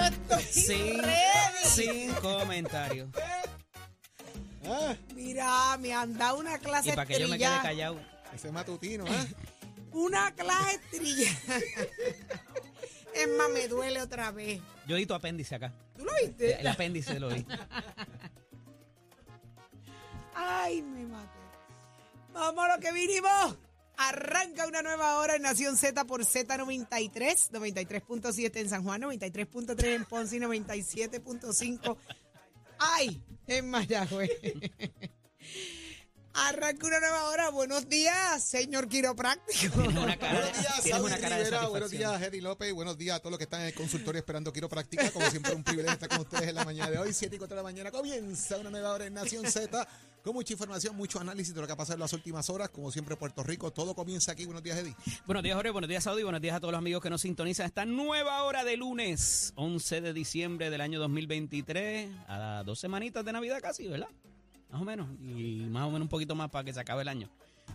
yo estoy Sin, ready. sin comentario. Ah, Mira, me han dado una clase Y para que yo me quede callado. ese matutino, ¿ah? Una clase estrillada. es más, me duele otra vez. Yo di tu apéndice acá. ¿Tú lo viste? El apéndice lo vi. Ay, me maté. Vamos a lo que vinimos. Arranca una nueva hora en Nación Z por Z93, 93.7 en San Juan, 93.3 en Ponce y 97.5. Ay, en Mayagüez. Arranca una nueva hora. Buenos días, señor quiropráctico. Buenos días, Saudi Rivera. Buenos días, Eddie López. Buenos días a todos los que están en el consultorio esperando quiropráctica. Como siempre, un privilegio estar con ustedes en la mañana de hoy. 7 y 4 de la mañana comienza una nueva hora en Nación Z. Con mucha información, mucho análisis de lo que ha pasado en las últimas horas. Como siempre, Puerto Rico. Todo comienza aquí. Buenos días, Eddie. Buenos días, Jorge. Buenos días, Saudi. Buenos días a todos los amigos que nos sintonizan esta nueva hora de lunes, 11 de diciembre del año 2023. A dos semanitas de Navidad casi, ¿verdad? Más o menos. Y más o menos un poquito más para que se acabe el año.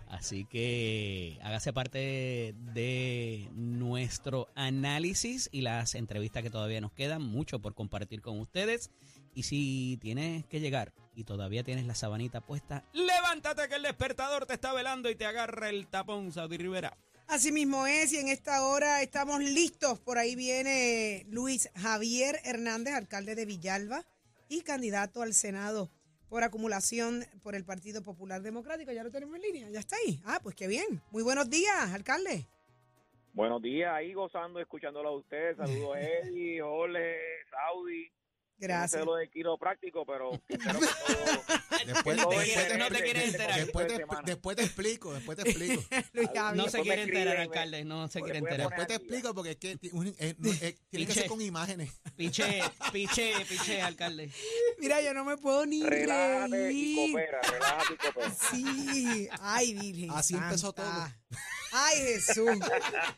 Así que hágase parte de nuestro análisis y las entrevistas que todavía nos quedan. Mucho por compartir con ustedes. Y si tienes que llegar y todavía tienes la sabanita puesta, levántate que el despertador te está velando y te agarra el tapón, Saudi Rivera. Así mismo es, y en esta hora estamos listos. Por ahí viene Luis Javier Hernández, alcalde de Villalba y candidato al Senado por acumulación por el Partido Popular Democrático. Ya lo tenemos en línea, ya está ahí. Ah, pues qué bien. Muy buenos días, alcalde. Buenos días, ahí gozando, escuchándolo a ustedes. Saludos, Eddie, Jorge, Saudi. No Gracias. sé lo de quiropráctico, pero espero que todo- Después, todo no te quieres enterar. después, de te, semana. después te explico. Después te explico. No se quiere enterar, alcalde, no se quiere enterar. Después te explico porque es que no, tiene que ser con imágenes. Piche, piche, piche, alcalde. Mira, yo no me puedo ni Relájate y reír. coopera, relájate y coopera. Sí, ay, Virgen. Así empezó santa. Ay, Jesús.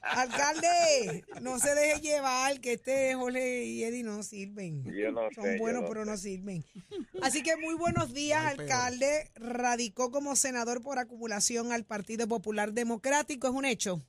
Alcalde, no se deje llevar que este Jorge y Eddie no sirven. Yo no Son sé, yo buenos, no pero sé. no sirven. Así que muy buenos días, Ay, peor. alcalde. Radicó como senador por acumulación al Partido Popular Democrático. ¿Es un hecho?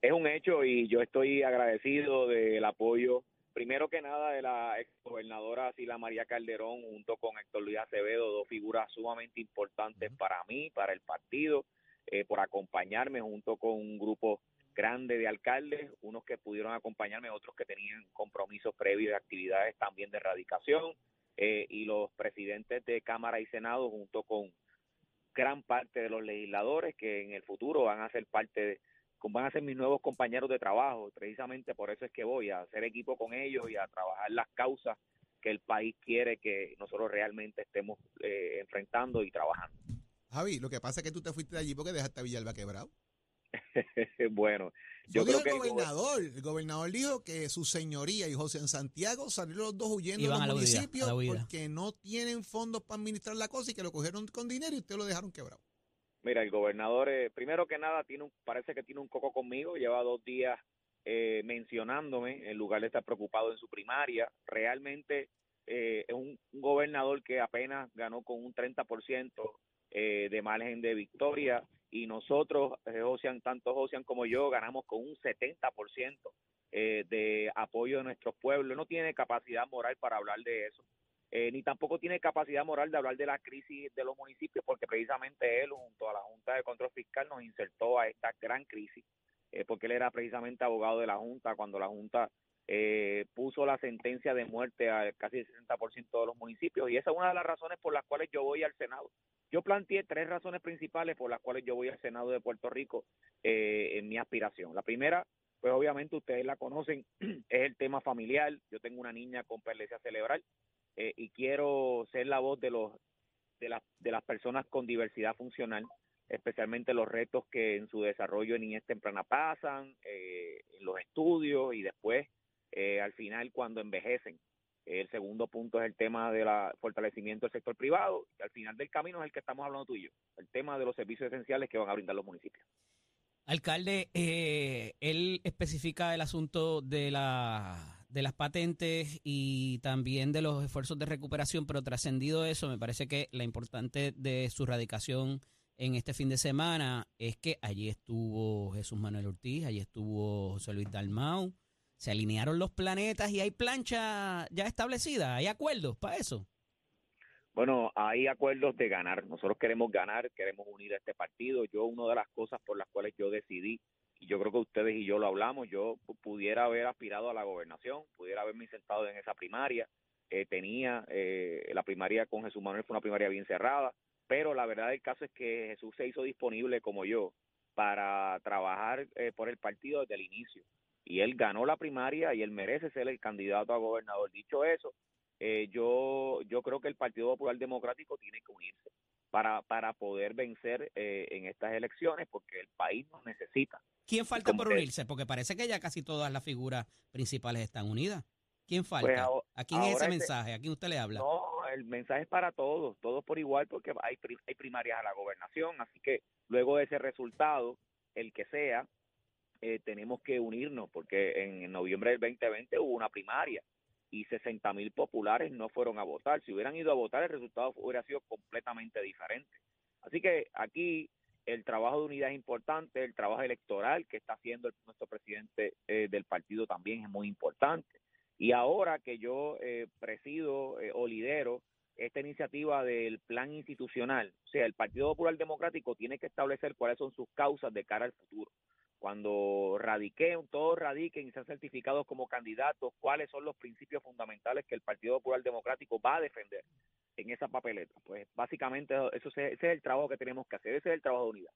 Es un hecho y yo estoy agradecido del apoyo, primero que nada, de la exgobernadora Sila María Calderón junto con Héctor Luis Acevedo, dos figuras sumamente importantes para mí, para el partido, eh, por acompañarme junto con un grupo grande de alcaldes, unos que pudieron acompañarme, otros que tenían compromisos previos de actividades también de erradicación, eh, y los presidentes de Cámara y Senado junto con gran parte de los legisladores que en el futuro van a ser parte de, van a ser mis nuevos compañeros de trabajo. Precisamente por eso es que voy a hacer equipo con ellos y a trabajar las causas que el país quiere que nosotros realmente estemos eh, enfrentando y trabajando. Javi, lo que pasa es que tú te fuiste de allí porque dejaste a Villalba quebrado. bueno, yo Yo creo que el el gober- gobernador. El gobernador dijo que su señoría y José en Santiago salieron los dos huyendo Iban de los huida, municipios a la huida. porque no tienen fondos para administrar la cosa y que lo cogieron con dinero y ustedes lo dejaron quebrado. Mira, el gobernador, eh, primero que nada, tiene un, parece que tiene un coco conmigo, lleva dos días eh, mencionándome en lugar de estar preocupado en su primaria. Realmente eh, es un, un gobernador que apenas ganó con un 30% eh, de margen de victoria y nosotros, eh, Josian, tanto Josian como yo, ganamos con un 70% eh, de apoyo de nuestros pueblos. No tiene capacidad moral para hablar de eso. Eh, ni tampoco tiene capacidad moral de hablar de la crisis de los municipios, porque precisamente él, junto a la Junta de Control Fiscal, nos insertó a esta gran crisis, eh, porque él era precisamente abogado de la Junta cuando la Junta eh, puso la sentencia de muerte a casi el 60% de los municipios, y esa es una de las razones por las cuales yo voy al Senado. Yo planteé tres razones principales por las cuales yo voy al Senado de Puerto Rico eh, en mi aspiración. La primera, pues obviamente ustedes la conocen, es el tema familiar. Yo tengo una niña con perlesia cerebral eh, y quiero ser la voz de los de de las personas con diversidad funcional, especialmente los retos que en su desarrollo en niñez temprana pasan, eh, en los estudios y después eh, al final cuando envejecen. El segundo punto es el tema del fortalecimiento del sector privado. Y al final del camino es el que estamos hablando tú y yo, el tema de los servicios esenciales que van a brindar los municipios. Alcalde, eh, él especifica el asunto de, de las patentes y también de los esfuerzos de recuperación, pero trascendido eso, me parece que la importante de su radicación en este fin de semana es que allí estuvo Jesús Manuel Ortiz, allí estuvo José Luis Dalmau, se alinearon los planetas y hay plancha ya establecida, hay acuerdos para eso. Bueno, hay acuerdos de ganar. Nosotros queremos ganar, queremos unir a este partido. Yo, una de las cosas por las cuales yo decidí, y yo creo que ustedes y yo lo hablamos, yo pudiera haber aspirado a la gobernación, pudiera haberme sentado en esa primaria. Eh, tenía eh, la primaria con Jesús Manuel, fue una primaria bien cerrada, pero la verdad del caso es que Jesús se hizo disponible como yo para trabajar eh, por el partido desde el inicio. Y él ganó la primaria y él merece ser el candidato a gobernador. Dicho eso, eh, yo, yo creo que el Partido Popular Democrático tiene que unirse para, para poder vencer eh, en estas elecciones porque el país nos necesita. ¿Quién falta por unirse? Porque parece que ya casi todas las figuras principales están unidas. ¿Quién falta? Pues, ¿A quién es ese mensaje? ¿A quién usted le habla? No, el mensaje es para todos, todos por igual, porque hay, hay primarias a la gobernación, así que luego de ese resultado, el que sea, eh, tenemos que unirnos, porque en noviembre del 2020 hubo una primaria y 60 mil populares no fueron a votar. Si hubieran ido a votar, el resultado hubiera sido completamente diferente. Así que aquí el trabajo de unidad es importante, el trabajo electoral que está haciendo nuestro presidente eh, del partido también es muy importante. Y ahora que yo eh, presido eh, o lidero esta iniciativa del plan institucional, o sea, el Partido Popular Democrático tiene que establecer cuáles son sus causas de cara al futuro cuando radiquen, todos radiquen y sean certificados como candidatos, cuáles son los principios fundamentales que el Partido Popular Democrático va a defender en esa papeleta. Pues básicamente eso ese es el trabajo que tenemos que hacer, ese es el trabajo de unidad.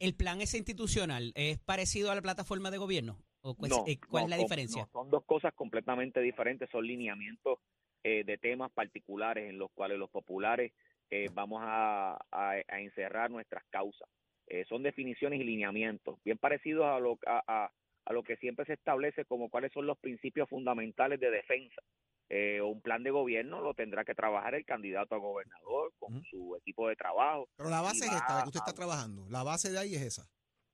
¿El plan es institucional? ¿Es parecido a la plataforma de gobierno? ¿O cuál, es la diferencia? son dos cosas completamente diferentes, son lineamientos eh, de temas particulares en los cuales los populares eh, vamos a encerrar nuestras causas. Eh, son definiciones y lineamientos, bien parecidos a lo, a, a, lo que siempre se establece como cuáles son los principios fundamentales de defensa. Eh, un plan de gobierno lo tendrá que trabajar el candidato a gobernador con su equipo de trabajo. Pero la base es esta, que usted está trabajando. La base de ahí es esa.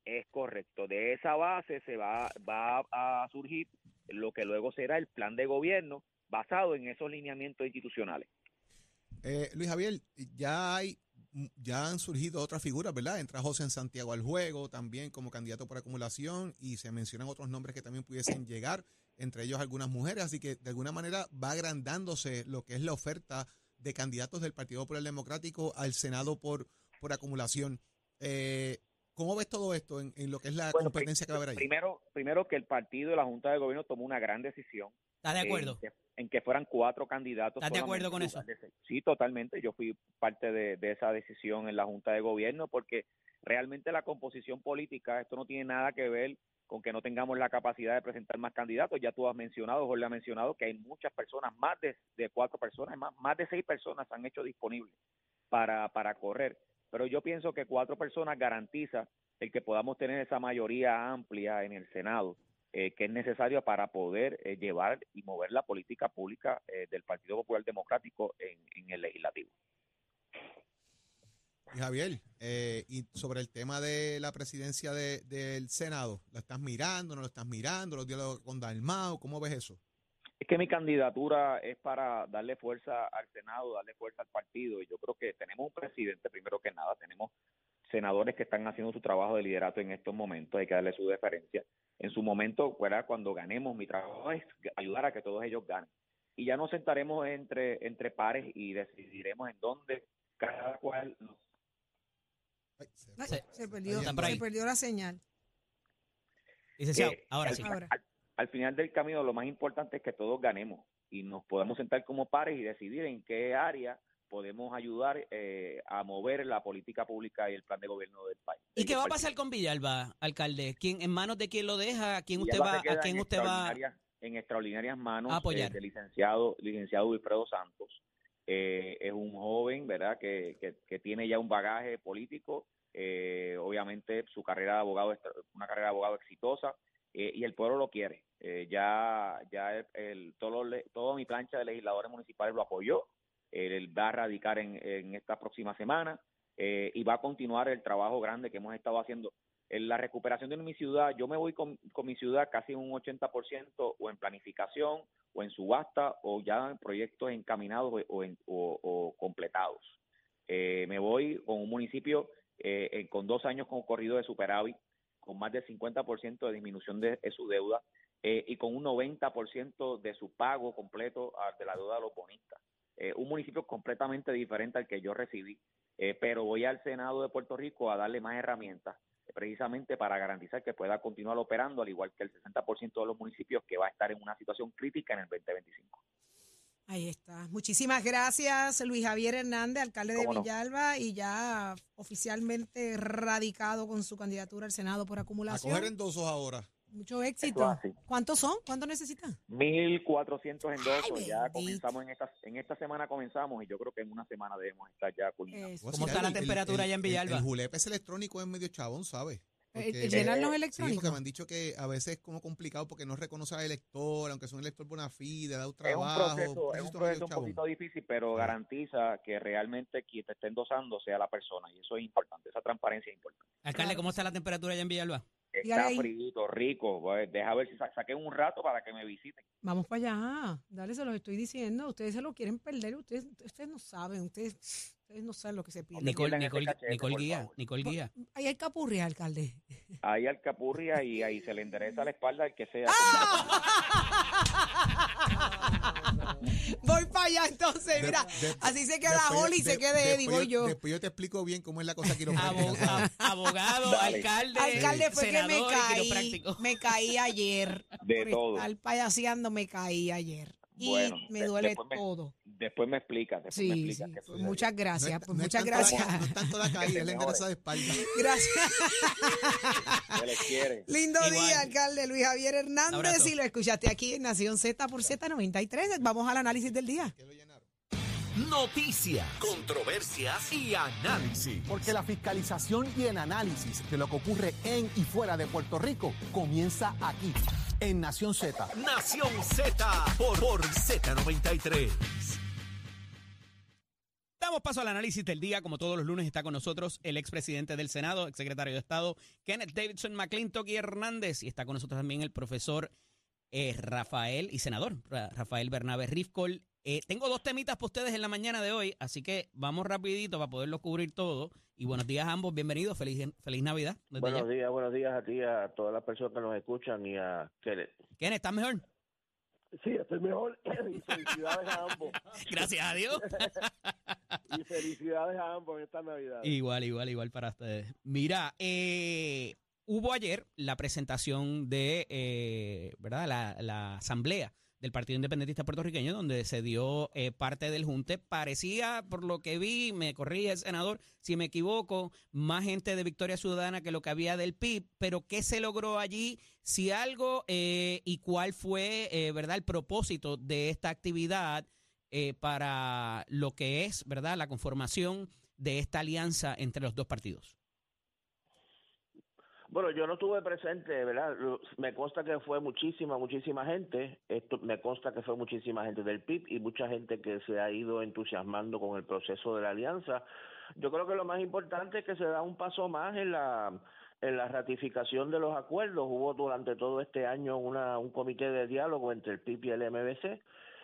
Es correcto. De esa base se va, va a surgir lo que luego será el plan de gobierno basado en esos lineamientos institucionales. Eh, Luis Javier, ya hay ya han surgido otras figuras, ¿verdad? Entra José en Santiago al juego también como candidato por acumulación y se mencionan otros nombres que también pudiesen llegar, entre ellos algunas mujeres, así que de alguna manera va agrandándose lo que es la oferta de candidatos del Partido Popular Democrático al Senado por, por acumulación. Eh, ¿Cómo ves todo esto en, lo que es la competencia que va a haber ahí? Primero, primero que el partido y la Junta de Gobierno tomó una gran decisión. ¿Está de acuerdo? en que fueran cuatro candidatos. ¿Estás de acuerdo con eso? Sí, totalmente. Yo fui parte de, esa decisión en la Junta de Gobierno porque realmente la composición política, esto no tiene nada que ver con que no tengamos la capacidad de presentar más candidatos. Ya tú has mencionado, Jorge ha mencionado que hay muchas personas, más de, cuatro personas, más, más de seis personas han hecho disponibles para, para correr. Pero yo pienso que cuatro personas garantiza el que podamos tener esa mayoría amplia en el Senado eh, que es necesario para poder eh, llevar y mover la política pública eh, del Partido Popular Democrático en, el legislativo. Y Javier, y sobre el tema de la presidencia del Senado, ¿la estás mirando, no lo estás mirando, los diálogos con Dalmao, cómo ves eso? Es que mi candidatura es para darle fuerza al Senado, darle fuerza al partido, y yo creo que tenemos un presidente, primero que nada, tenemos senadores que están haciendo su trabajo de liderato en estos momentos, hay que darle su deferencia. En su momento, cuando ganemos, mi trabajo es ayudar a que todos ellos ganen. Y ya nos sentaremos entre, entre pares y decidiremos en dónde cada cual... se, perdió, la señal. Eh, ahora sí. al final del camino, lo más importante es que todos ganemos y nos podemos sentar como pares y decidir en qué área podemos ayudar eh, a mover la política pública y el plan de gobierno del país. ¿Y qué va a pasar con Villalba, alcalde? ¿Quién, ¿En manos de quién lo deja? ¿A quién usted va, a quién usted va en extraordinarias manos eh, del licenciado, licenciado Wilfredo Santos. Eh, es un joven, ¿verdad?, que, que, tiene ya un bagaje político, obviamente su carrera de abogado, una carrera de abogado exitosa, y el pueblo lo quiere. ya ya el, todo, todo mi plancha de legisladores municipales lo apoyó, él va a radicar en, esta próxima semana eh, y va a continuar el trabajo grande que hemos estado haciendo. En la recuperación de mi ciudad, yo me voy con, mi ciudad casi un 80% o en planificación o en subasta o ya en proyectos encaminados o, o, completados. Eh, me voy con un municipio eh, con dos años con corrido de superávit, con más del 50% de disminución de, de su deuda y con un 90% de su pago completo ah, de la deuda de los bonistas. Eh, un municipio completamente diferente al que yo recibí, eh, pero voy al Senado de Puerto Rico a darle más herramientas eh, precisamente para garantizar que pueda continuar operando, al igual que el 60% de los municipios que va a estar en una situación crítica en el 2025. Ahí está. Muchísimas gracias, Luis Javier Hernández, alcalde de. Villalba y ya oficialmente radicado con su candidatura al Senado por A acumulación. coger endosos ahora. Mucho éxito. ¿Cuántos son? ¿Cuántos necesitan? 1.400 endosos, ya bendito. comenzamos en esta, en esta semana comenzamos y yo creo que en una semana debemos estar ya culminando. Eso. ¿Cómo está la temperatura allá en Villalba? El, el julepe es electrónico es medio chabón, ¿sabes? El- Porque- el llenar los Eh, Sí, electrónicos. porque me han dicho que a veces es como complicado porque no reconoce al elector, aunque es un elector bona fide, da un Es un trabajo. proceso, es un proceso un chabón. poquito difícil, pero garantiza que realmente quien te esté endosando sea la persona y eso es importante, esa transparencia es importante. Alcalde. ¿cómo está la temperatura allá en Villalba? Está frito, rico, pues, deja ver si sa- saquen un rato para que me visiten. Vamos para allá. Dale, se los estoy diciendo. Ustedes se lo quieren perder. Ustedes, ustedes no saben. Ustedes, ustedes no saben lo que se pide. Nicole, Nicole, cachete, Nicole Guía. Nicole Guía. Ahí hay capurria, alcalde. Ahí al capurria y ahí se le endereza la espalda al que sea. Voy para allá entonces, De- mira. de- así se queda Oli y se quede Eddie, después voy yo. Después yo te explico bien cómo es la cosa abogado, Dale. alcalde, Alcalde, fue que me caí. Me caí ayer. De Por todo. estar payaseando me caí ayer. Y Bueno, me de- duele me- todo. Después me explicas, después me explicas sí. qué muchas gracias. No pues no muchas tanto la- gracias. no es tanto la caída, es la de espalda. Gracias. Se les quiere. Lindo Igual. día, alcalde Luis Javier Hernández. Y lo escuchaste aquí en Nación Z por Z93. Vamos al análisis del día. Que lo llenaron. Noticias, controversias y análisis. Porque la fiscalización y el análisis de lo que ocurre en y fuera de Puerto Rico comienza aquí, en Nación Z. Nación Z por, por Z93. Damos paso al análisis del día. Como todos los lunes está con nosotros el expresidente del Senado, exsecretario de Estado, Kenneth Davidson McClintock y Hernández. Y está con nosotros también el profesor eh, Rafael y senador Ra- Rafael Bernabe Rifkol. Eh, tengo dos temitas para ustedes en la mañana de hoy, así que vamos rapidito para poderlo cubrir todo. Y buenos días a ambos, bienvenidos, feliz, feliz Navidad. Buenos ya. días, buenos días a ti, a todas las personas que nos escuchan y a Kenneth. Kenneth, ¿estás mejor? Sí, estoy mejor y felicidades a ambos. Gracias a Dios. Y felicidades a ambos en esta Navidad. Igual, igual, igual para ustedes. Mira, eh, hubo ayer la presentación de, eh, ¿verdad? La, la asamblea del Partido Independentista Puertorriqueño, donde se dio eh, parte del junte. Parecía, por lo que vi, me corría el senador, si me equivoco, más gente de Victoria Ciudadana que lo que había del PIB, pero ¿qué se logró allí? Si algo, eh, y cuál fue, eh, ¿verdad?, el propósito de esta actividad eh, para lo que es, ¿verdad?, la conformación de esta alianza entre los dos partidos. Bueno, yo no estuve presente, ¿verdad? Me consta que fue muchísima, muchísima gente. Esto me consta que fue muchísima gente del PIB y mucha gente que se ha ido entusiasmando con el proceso de la alianza. Yo creo que lo más importante es que se da un paso más en la en la ratificación de los acuerdos. Hubo durante todo este año una, un comité de diálogo entre el PIB y el MBC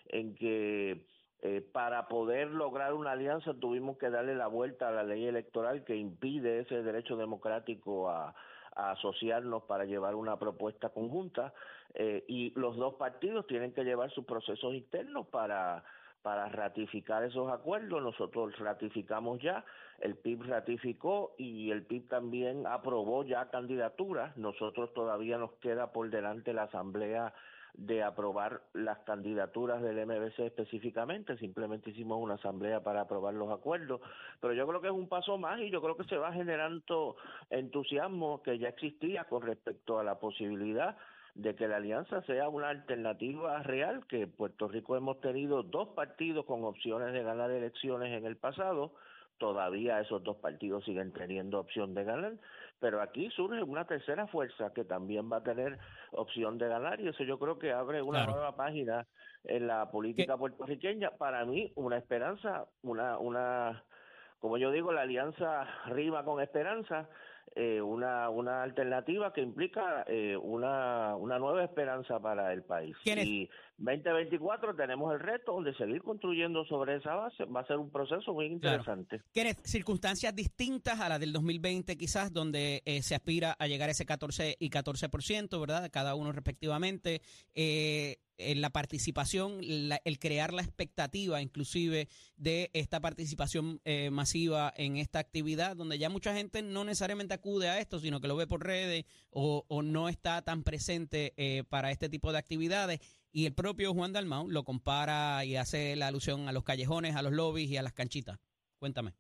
en que eh, para poder lograr una alianza tuvimos que darle la vuelta a la ley electoral que impide ese derecho democrático a, asociarnos para llevar una propuesta conjunta eh, y los dos partidos tienen que llevar sus procesos internos para para ratificar esos acuerdos. Nosotros ratificamos ya, el PIB ratificó y el PIB también aprobó ya candidaturas. Nosotros todavía nos queda por delante la Asamblea de aprobar las candidaturas del MBC específicamente, simplemente hicimos una asamblea para aprobar los acuerdos, pero yo creo que es un paso más y yo creo que se va generando entusiasmo que ya existía con respecto a la posibilidad de que la alianza sea una alternativa real, que en Puerto Rico hemos tenido dos partidos con opciones de ganar elecciones en el pasado, todavía esos dos partidos siguen teniendo opción de ganar, pero aquí surge una tercera fuerza que también va a tener opción de ganar y eso yo creo que abre una Claro. nueva página en la política puertorriqueña. Para mí, una esperanza, una, una, como yo digo, la alianza rima con esperanza. eh, una, una alternativa que implica eh, una, una nueva esperanza para el país. ¿Quién es? Y 2024 tenemos el reto de seguir construyendo sobre esa base. Va a ser un proceso muy Claro. interesante. Kenneth, circunstancias distintas a las del 2020 quizás, donde eh, se aspira a llegar a ese 14 y 14%, ¿verdad? Cada uno respectivamente. Eh, en la participación, la- el crear la expectativa inclusive de esta participación eh, masiva en esta actividad, donde ya mucha gente no necesariamente acude a esto, sino que lo ve por redes o, o no está tan presente eh, para este tipo de actividades. Y el propio Juan Dalmau lo compara y hace la alusión a los callejones, a los lobbies y a las canchitas. Cuéntame.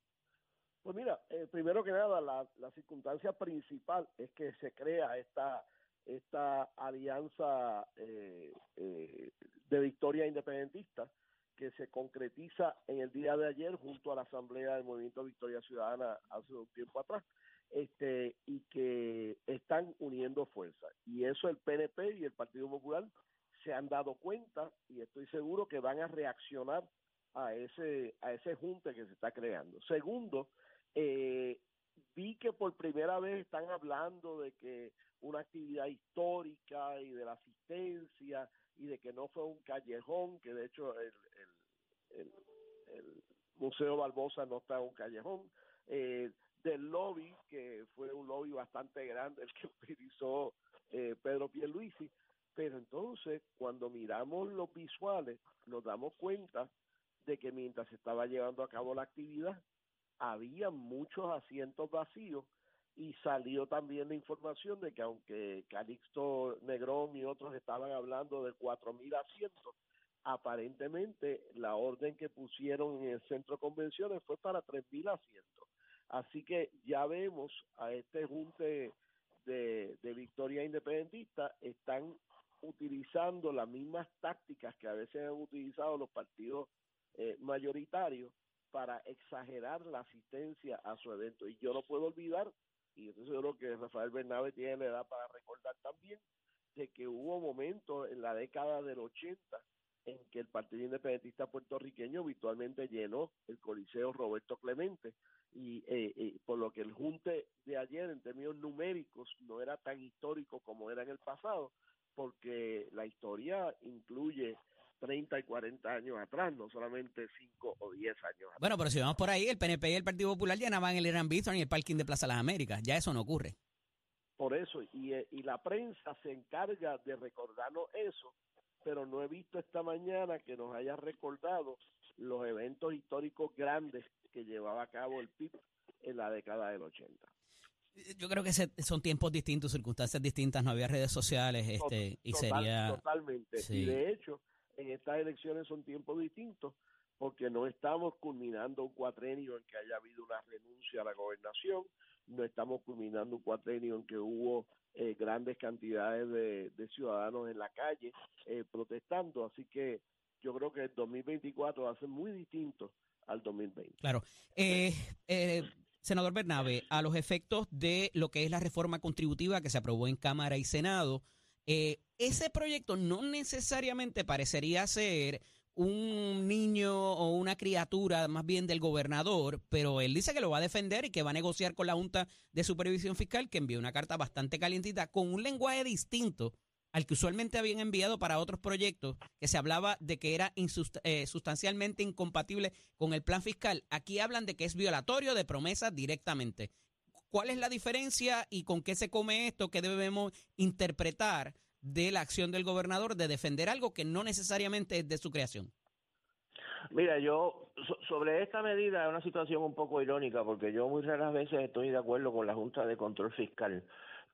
Pues mira, eh, primero que nada, la, circunstancia principal es que se crea esta esta alianza eh, eh, de victoria independentista que se concretiza en el día de ayer junto a la Asamblea del Movimiento Victoria Ciudadana hace un tiempo atrás, este y que están uniendo fuerzas. Y eso el PNP y el Partido Popular se han dado cuenta y estoy seguro que van a reaccionar a ese a ese junte que se está creando. Segundo, eh, vi que por primera vez están hablando de que una actividad histórica y de la asistencia y de que no fue un callejón, que de hecho el, el, Museo Barbosa no está en un callejón, eh, del lobby, que fue un lobby bastante grande el que utilizó eh, Pedro Pierluisi, pero entonces cuando miramos los visuales nos damos cuenta de que mientras se estaba llevando a cabo la actividad había muchos asientos vacíos y salió también la información de que aunque Calixto Negrón y otros estaban hablando de cuatro mil asientos, aparentemente la orden que pusieron en el centro de convenciones fue para tres mil asientos. Así que ya vemos a este junte de, de Victoria Independentista, están utilizando las mismas tácticas que a veces han utilizado los partidos eh, mayoritarios para exagerar la asistencia a su evento. Y yo no puedo olvidar, y estoy seguro que Rafael Bernabe tiene la edad para recordar también, de que hubo momentos en la década del 80 en que el Partido Independentista puertorriqueño virtualmente llenó el Coliseo Roberto Clemente y eh, eh, por lo que el junte de ayer en términos numéricos no era tan histórico como era en el pasado porque la historia incluye 30 y 40 años atrás, no solamente 5 o 10 años atrás. Bueno, pero si vamos por ahí, el PNP y el Partido Popular llenaban el Irán Bithorn y el parking de Plaza Las Américas. Ya eso no ocurre. Por eso, y, eh, y la prensa se encarga de recordarnos eso, pero no he visto esta mañana que nos haya recordado los eventos históricos grandes que llevaba a cabo el PIB en la década del 80. Yo creo que se- son tiempos distintos, circunstancias distintas, no había redes sociales este y Total- sería... Totalmente. sí. Y de hecho, en estas elecciones son tiempos distintos porque no estamos culminando un cuatrenio en que haya habido una renuncia a la gobernación, no estamos culminando un cuatrenio en que hubo eh, grandes cantidades de, de ciudadanos en la calle eh, protestando, así que yo creo que el 2024 va a ser muy distinto al 2020. Claro. Eh, eh, senador Bernabe, a los efectos de lo que es la reforma contributiva que se aprobó en Cámara y Senado, eh, ese proyecto no necesariamente parecería ser un niño o una criatura más bien del gobernador, pero él dice que lo va a defender y que va a negociar con la Junta de Supervisión Fiscal, que envió una carta bastante calientita con un lenguaje distinto al que usualmente habían enviado para otros proyectos, que se hablaba de que era insust- eh, sustancialmente incompatible con el plan fiscal. Aquí hablan de que es violatorio de promesas directamente. ¿Cuál es la diferencia y con qué se come esto? ¿Qué debemos interpretar de la acción del gobernador de defender algo que no necesariamente es de su creación? Mira, yo so- sobre esta medida es una situación un poco irónica porque yo muy raras veces estoy de acuerdo con la Junta de Control Fiscal,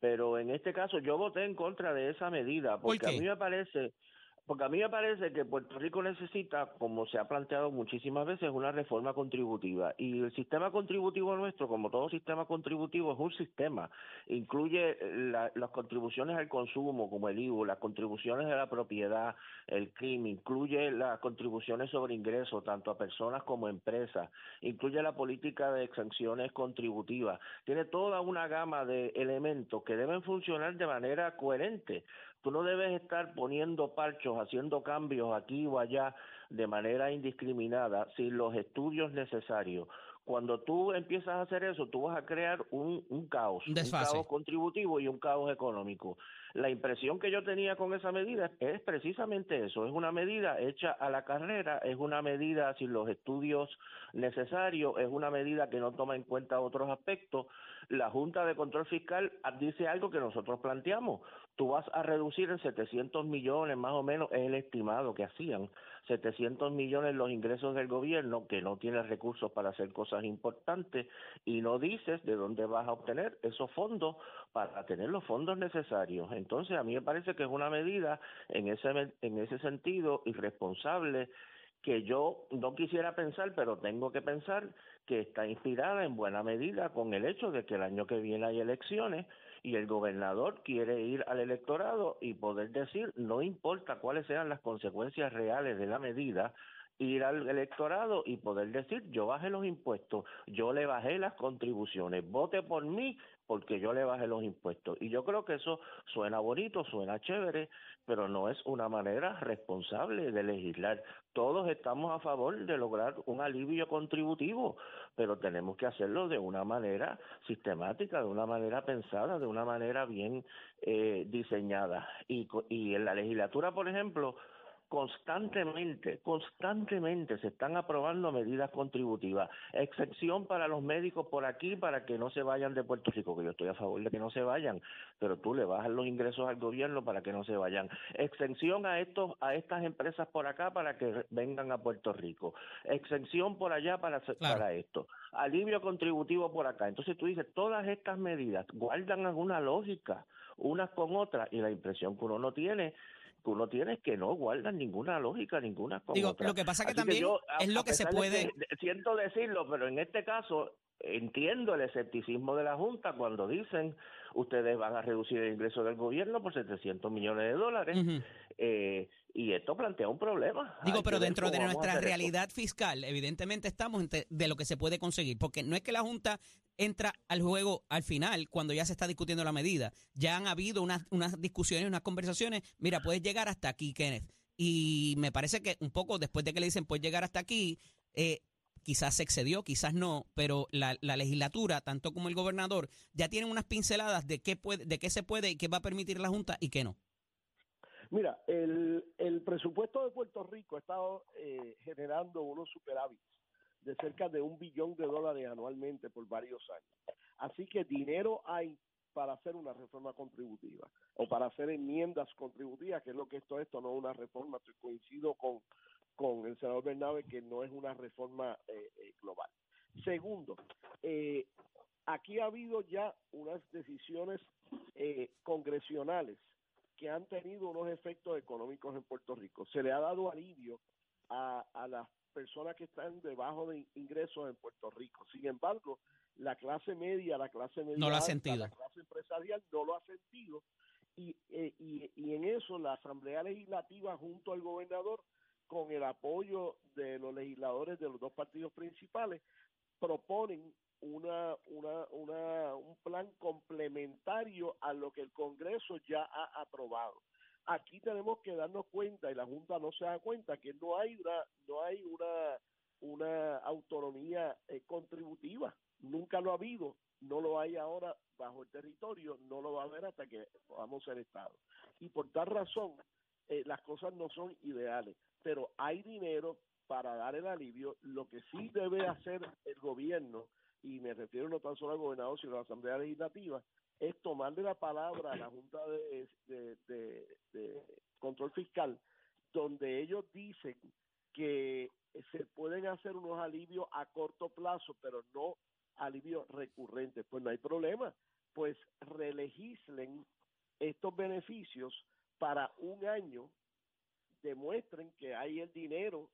pero en este caso yo voté en contra de esa medida ¿Por porque a mí me parece porque a mí me parece que Puerto Rico necesita, como se ha planteado muchísimas veces, una reforma contributiva. Y el sistema contributivo nuestro, como todo sistema contributivo, es un sistema. Incluye la- las contribuciones al consumo, como el IVU, las contribuciones a la propiedad, el crimen, incluye las contribuciones sobre ingresos, tanto a personas como a empresas, incluye la política de exenciones contributivas. Tiene toda una gama de elementos que deben funcionar de manera coherente. Tú no debes estar poniendo parchos, haciendo cambios aquí o allá de manera indiscriminada sin los estudios necesarios. Cuando tú empiezas a hacer eso, tú vas a crear un, un caos, Un caos contributivo y un caos económico. La impresión que yo tenía con esa medida es precisamente eso, es una medida hecha a la carrera, es una medida sin los estudios necesarios, es una medida que no toma en cuenta otros aspectos. La Junta de Control Fiscal dice algo que nosotros planteamos, tú vas a reducir en 700 millones más o menos, es el estimado que hacían, 700 millones los ingresos del gobierno que no tiene recursos para hacer cosas importantes y no dices de dónde vas a obtener esos fondos para tener los fondos necesarios. Entonces, a mí me parece que es una medida en ese en ese sentido irresponsable que yo no quisiera pensar, pero tengo que pensar que está inspirada en buena medida con el hecho de que el año que viene hay elecciones y el gobernador quiere ir al electorado y poder decir, no importa cuáles sean las consecuencias reales de la medida, ir al electorado y poder decir, yo bajé los impuestos, yo le bajé las contribuciones, vote por mí porque yo le bajé los impuestos. Y yo creo que eso suena bonito, suena chévere, pero no es una manera responsable de legislar. Todos estamos a favor de lograr un alivio contributivo, pero tenemos que hacerlo de una manera sistemática, de una manera pensada, de una manera bien eh, diseñada. Y, y en la legislatura, por ejemplo, constantemente, constantemente se están aprobando medidas contributivas, excepción para los médicos por aquí para que no se vayan de Puerto Rico, que yo estoy a favor de que no se vayan, pero tú le bajas los ingresos al gobierno para que no se vayan, exención a estos a estas empresas por acá para que vengan a Puerto Rico, exención por allá para Claro. para esto, alivio contributivo por acá. Entonces tú dices, todas estas medidas guardan alguna lógica unas con otras y la impresión que uno no tiene que uno tiene es que no guardan ninguna lógica, ninguna con Digo, otra. lo que pasa que Así también yo, es lo que se de puede- que- siento decirlo, pero en este caso entiendo el escepticismo de la Junta cuando dicen ustedes van a reducir el ingreso del gobierno por 700 millones de dólares eh, y esto plantea un problema. Digo, Hay pero dentro de nuestra esto. realidad fiscal, evidentemente estamos de lo que se puede conseguir, porque no es que la Junta entra al juego al final, cuando ya se está discutiendo la medida. Ya han habido unas, unas discusiones, unas conversaciones. Mira, puedes llegar hasta aquí, Kenneth. Y me parece que un poco después de que le dicen, puedes llegar hasta aquí, eh, quizás se excedió, quizás no, pero la, la legislatura, tanto como el gobernador, ya tienen unas pinceladas de qué, puede, de qué se puede y qué va a permitir la Junta y qué no. Mira, el, el presupuesto de Puerto Rico ha estado eh, generando unos superávits de cerca de un billón de dólares anualmente por varios años. Así que dinero hay para hacer una reforma contributiva o para hacer enmiendas contributivas, que es lo que esto es, esto no es una reforma. Estoy coincido con, con el senador Bernabe que no es una reforma eh, eh, global. Segundo, eh, aquí ha habido ya unas decisiones eh, congresionales que han tenido unos efectos económicos en Puerto Rico. Se le ha dado alivio a, a las personas que están debajo de ingresos en Puerto Rico. Sin embargo, la clase media, la clase media No lo ha alta, sentido. la clase empresarial no lo ha sentido y, eh, y, y en eso la Asamblea Legislativa junto al gobernador con el apoyo de los legisladores de los dos partidos principales proponen una, una, una, un plan complementario a lo que el Congreso ya ha aprobado. Aquí tenemos que darnos cuenta, y la Junta no se da cuenta, que no hay una, no hay una, una autonomía eh, contributiva. Nunca lo ha habido, no lo hay ahora bajo el territorio, no lo va a haber hasta que podamos ser Estado. Y por tal razón, eh, las cosas no son ideales, pero hay dinero para dar el alivio. Lo que sí debe hacer el gobierno, y me refiero no tan solo al gobernador, sino a la Asamblea Legislativa, es tomarle la palabra a la Junta de, de- Control Fiscal, donde ellos dicen que se pueden hacer unos alivios a corto plazo, pero no alivios recurrentes. Pues no hay problema, pues relegislen estos beneficios para un año, demuestren que hay el dinero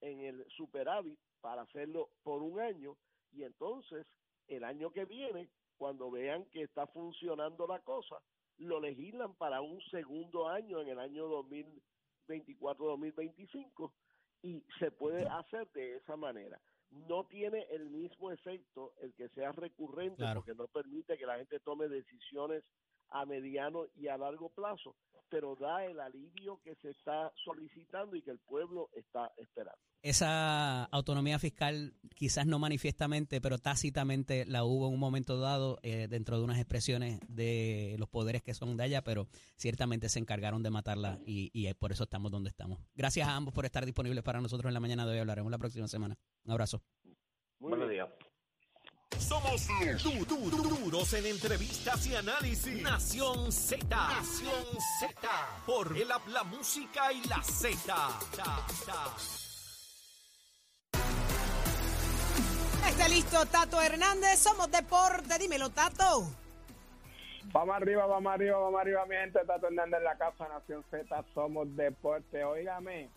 en el superávit para hacerlo por un año y entonces el año que viene, cuando vean que está funcionando la cosa, lo legislan para un segundo año en el año 2024-2025 y se puede hacer de esa manera. No tiene el mismo efecto el que sea recurrente Claro. porque no permite que la gente tome decisiones a mediano y a largo plazo, pero da el alivio que se está solicitando y que el pueblo está esperando. Esa autonomía fiscal quizás no manifiestamente, pero tácitamente la hubo en un momento dado eh, dentro de unas expresiones de los poderes que son de allá, pero ciertamente se encargaron de matarla y, y por eso estamos donde estamos. Gracias a ambos por estar disponibles para nosotros en la mañana de hoy. Hablaremos la próxima semana. Un abrazo. Muy Buenos bien. días. Somos du- du- du- duros en entrevistas y análisis. Nación Z. Nación Z. Por el app, la música y la Z. Está listo Tato Hernández, somos deporte, dímelo Tato. Vamos arriba, vamos arriba, vamos arriba, mi gente. Tato Hernández en la casa, Nación Z, somos deporte. Óigame,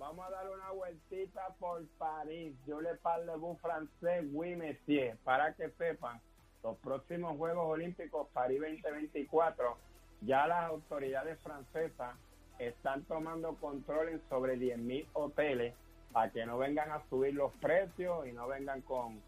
vamos a dar una vueltita por París. Yo le parle un francés, oui, monsieur. Para que sepan, los próximos Juegos Olímpicos, París 2024, ya las autoridades francesas están tomando control en sobre 10.000 hoteles para que no vengan a subir los precios y no vengan con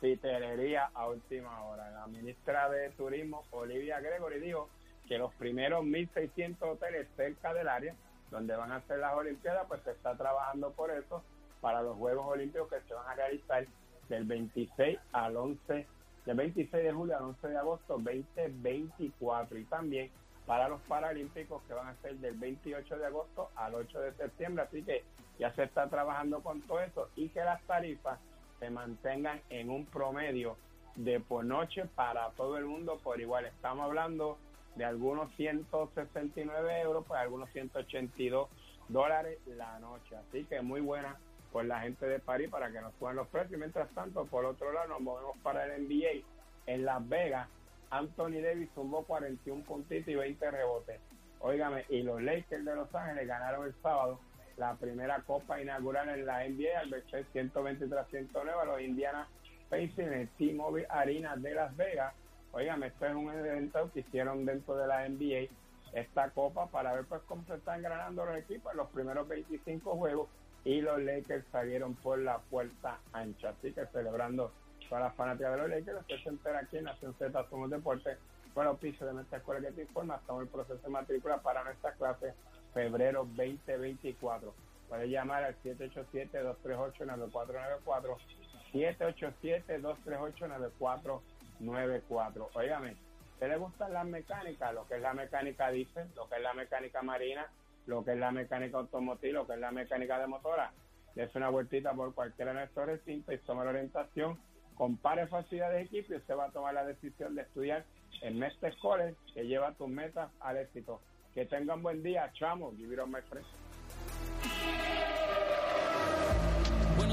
piterería a última hora. La ministra de Turismo, Olivia Gregory, dijo que los primeros 1.600 hoteles cerca del área donde van a hacer las Olimpiadas, pues se está trabajando por eso para los Juegos Olímpicos que se van a realizar del 26 al 11, del 26 de julio al 11 de agosto 2024 y también para los Paralímpicos que van a ser del 28 de agosto al 8 de septiembre. Así que ya se está trabajando con todo eso y que las tarifas se mantengan en un promedio de por noche para todo el mundo por igual. Estamos hablando de algunos 169 euros, pues algunos 182 dólares la noche. Así que muy buena por la gente de París para que nos suban los precios. Mientras tanto, por otro lado, nos movemos para el NBA en Las Vegas. Anthony Davis tumbó 41 puntitos y 20 rebotes. Óigame, y los Lakers de Los Ángeles ganaron el sábado la primera copa inaugural en la NBA al vencer 123-109 a los Indiana Pacers en el T-Mobile Arena de Las Vegas. Óigame, esto es un evento que hicieron dentro de la NBA esta copa para ver pues cómo se están ganando los equipos en los primeros 25 juegos y los Lakers salieron por la puerta ancha. Así que celebrando todas las fanáticas de los Lakers, usted se entera aquí en Nación Z Somos Deportes, con piso de nuestra escuela que te informa, estamos en el proceso de matrícula para nuestra clase febrero 2024. Puede llamar al 787-238-9494, 787-238-9494. Óigame, ¿qué le gustan las mecánicas? Lo que es la mecánica diésel, lo que es la mecánica marina, lo que es la mecánica automotriz, lo que es la mecánica de motora. Es una vueltita por cualquiera de nuestros recintos y toma la orientación, compare facilidades de equipo y usted va a tomar la decisión de estudiar en Mestre College que lleva tus metas al éxito. Que tengan buen día, chamo. Give it on.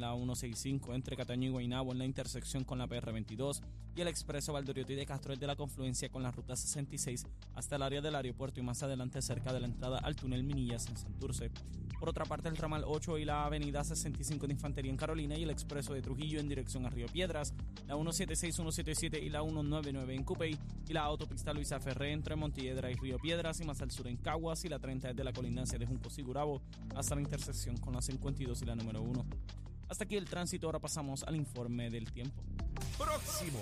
la 165 entre Cataño y Guaynabo en la intersección con la PR22 y el expreso Valdoriotti de Castro desde la confluencia con la ruta 66 hasta el área del aeropuerto y más adelante cerca de la entrada al túnel Minillas en Santurce. Por otra parte, el ramal 8 y la avenida 65 de Infantería en Carolina y el expreso de Trujillo en dirección a Río Piedras, la 176, 177 y la 199 en Cupey y la autopista Luisa Ferré entre Montiedra y Río Piedras y más al sur en Caguas y la 30 desde la colindancia de Junco Sigurabo hasta la intersección con la 52 y la número 1. Hasta aquí el tránsito, ahora pasamos al informe del tiempo. Próximo.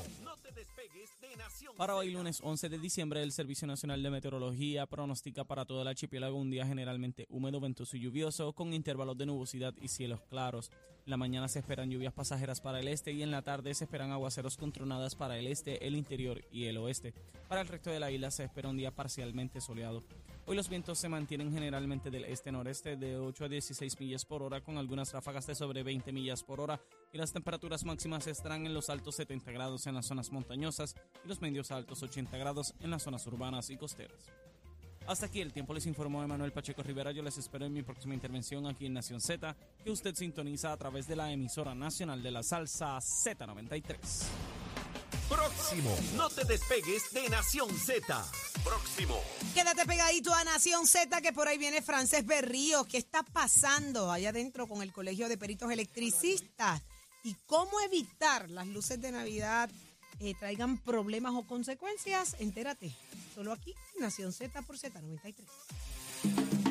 Para hoy, lunes 11 de diciembre, el Servicio Nacional de Meteorología pronostica para todo el archipiélago un día generalmente húmedo, ventoso y lluvioso, con intervalos de nubosidad y cielos claros. En la mañana se esperan lluvias pasajeras para el este y en la tarde se esperan aguaceros con tronadas para el este, el interior y el oeste. Para el resto de la isla se espera un día parcialmente soleado. Hoy los vientos se mantienen generalmente del este-noreste de 8 a 16 millas por hora, con algunas ráfagas de sobre 20 millas por hora, y las temperaturas máximas estarán en los altos 70 grados en las zonas montañosas y los medios altos 80 grados en las zonas urbanas y costeras. Hasta aquí el tiempo les informó Emanuel Pacheco Rivera. Yo les espero en mi próxima intervención aquí en Nación Z, que usted sintoniza a través de la emisora nacional de la salsa Z93. Próximo. No te despegues de Nación Z. Próximo. Quédate pegadito a Nación Z, que por ahí viene Frances Berrío. ¿Qué está pasando allá adentro con el Colegio de Peritos Electricistas? ¿Y cómo evitar las luces de Navidad eh, traigan problemas o consecuencias? Entérate. Solo aquí, Nación Z por Z93.